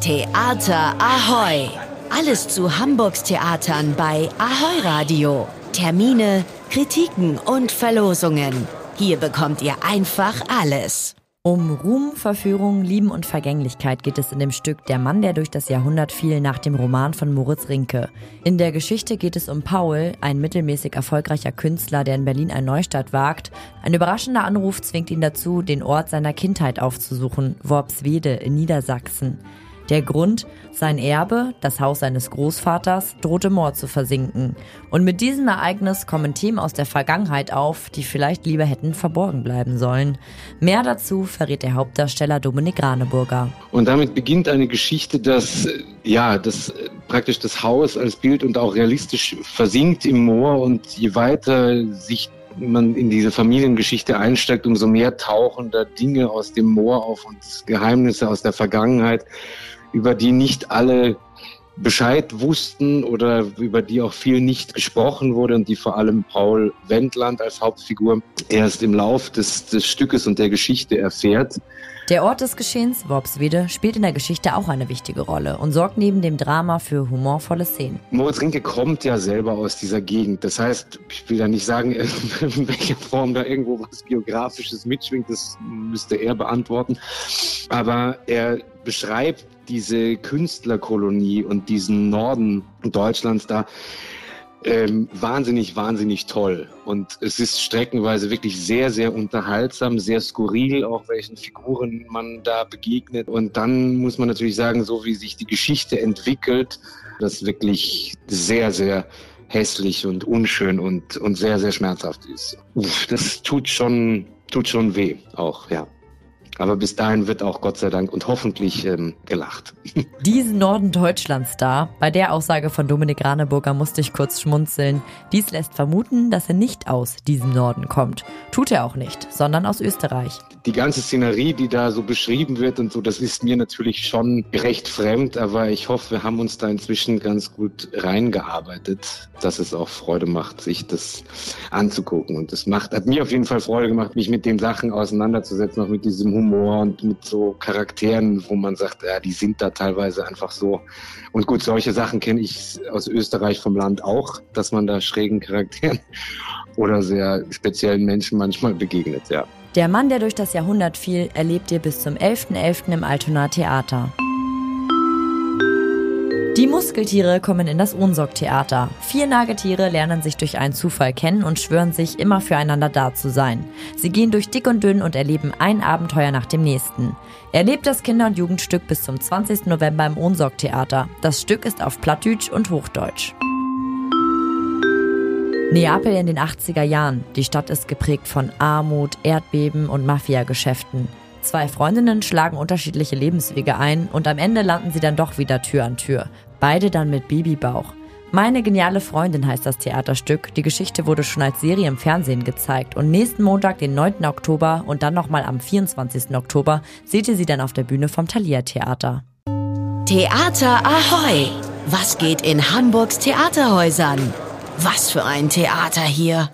Theater Ahoy! Alles zu Hamburgs Theatern bei Ahoy Radio. Termine, Kritiken und Verlosungen. Hier bekommt ihr einfach alles. Um Ruhm, Verführung, Lieben und Vergänglichkeit geht es in dem Stück Der Mann, der durch das Jahrhundert fiel, nach dem Roman von Moritz Rinke. In der Geschichte geht es um Paul, ein mittelmäßig erfolgreicher Künstler, der in Berlin ein Neustadt wagt. Ein überraschender Anruf zwingt ihn dazu, den Ort seiner Kindheit aufzusuchen, Worpswede in Niedersachsen. Der Grund, sein Erbe, das Haus seines Großvaters, drohte Mord zu versinken. Und mit diesem Ereignis kommen Themen aus der Vergangenheit auf, die vielleicht lieber hätten verborgen bleiben sollen. Mehr dazu verrät der Hauptdarsteller Dominik Raneburger. Und damit beginnt eine Geschichte, dass, ja, das praktisch das Haus als Bild und auch realistisch versinkt im Moor und je weiter sich man in diese Familiengeschichte einsteigt, umso mehr tauchen da Dinge aus dem Moor auf und Geheimnisse aus der Vergangenheit über die nicht alle Bescheid wussten oder über die auch viel nicht gesprochen wurde und die vor allem Paul Wendland als Hauptfigur erst im Lauf des, des Stückes und der Geschichte erfährt. Der Ort des Geschehens, Worpswede, spielt in der Geschichte auch eine wichtige Rolle und sorgt neben dem Drama für humorvolle Szenen. Moritz Rinke kommt ja selber aus dieser Gegend. Das heißt, ich will ja nicht sagen, in welcher Form da irgendwo was Biografisches mitschwingt, das müsste er beantworten. Aber er beschreibt diese Künstlerkolonie und diesen Norden Deutschlands da ähm, wahnsinnig, wahnsinnig toll. Und es ist streckenweise wirklich sehr, sehr unterhaltsam, sehr skurril, auch welchen Figuren man da begegnet. Und dann muss man natürlich sagen, so wie sich die Geschichte entwickelt, das wirklich sehr, sehr hässlich und unschön und, und sehr, sehr schmerzhaft ist. Uff, das tut schon, tut schon weh auch, ja. Aber bis dahin wird auch Gott sei Dank und hoffentlich ähm, gelacht. Diesen Norden Deutschlands da, bei der Aussage von Dominik Raneburger musste ich kurz schmunzeln. Dies lässt vermuten, dass er nicht aus diesem Norden kommt. Tut er auch nicht, sondern aus Österreich. Die ganze Szenerie, die da so beschrieben wird und so, das ist mir natürlich schon recht fremd, aber ich hoffe, wir haben uns da inzwischen ganz gut reingearbeitet, dass es auch Freude macht, sich das anzugucken. Und das macht, hat mir auf jeden Fall Freude gemacht, mich mit den Sachen auseinanderzusetzen, auch mit diesem Humor Humor und mit so Charakteren, wo man sagt, ja, die sind da teilweise einfach so. Und gut, solche Sachen kenne ich aus Österreich vom Land auch, dass man da schrägen Charakteren oder sehr speziellen Menschen manchmal begegnet, ja. Der Mann, der durch das Jahrhundert fiel, erlebt ihr bis zum 11.11. .11. im Altona Theater. Die Muskeltiere kommen in das Ohnsorg-Theater. Vier Nagetiere lernen sich durch einen Zufall kennen und schwören sich, immer füreinander da zu sein. Sie gehen durch dick und dünn und erleben ein Abenteuer nach dem nächsten. Erlebt das Kinder- und Jugendstück bis zum 20. November im Ohnsorg-Theater. Das Stück ist auf Plattdeutsch und Hochdeutsch. Neapel in den 80er Jahren. Die Stadt ist geprägt von Armut, Erdbeben und Mafiageschäften. Zwei Freundinnen schlagen unterschiedliche Lebenswege ein und am Ende landen sie dann doch wieder Tür an Tür. Beide dann mit Babybauch. Meine geniale Freundin heißt das Theaterstück. Die Geschichte wurde schon als Serie im Fernsehen gezeigt und nächsten Montag, den 9. Oktober und dann nochmal am 24. Oktober seht ihr sie dann auf der Bühne vom Thalia Theater. Theater Ahoy! Was geht in Hamburgs Theaterhäusern? Was für ein Theater hier!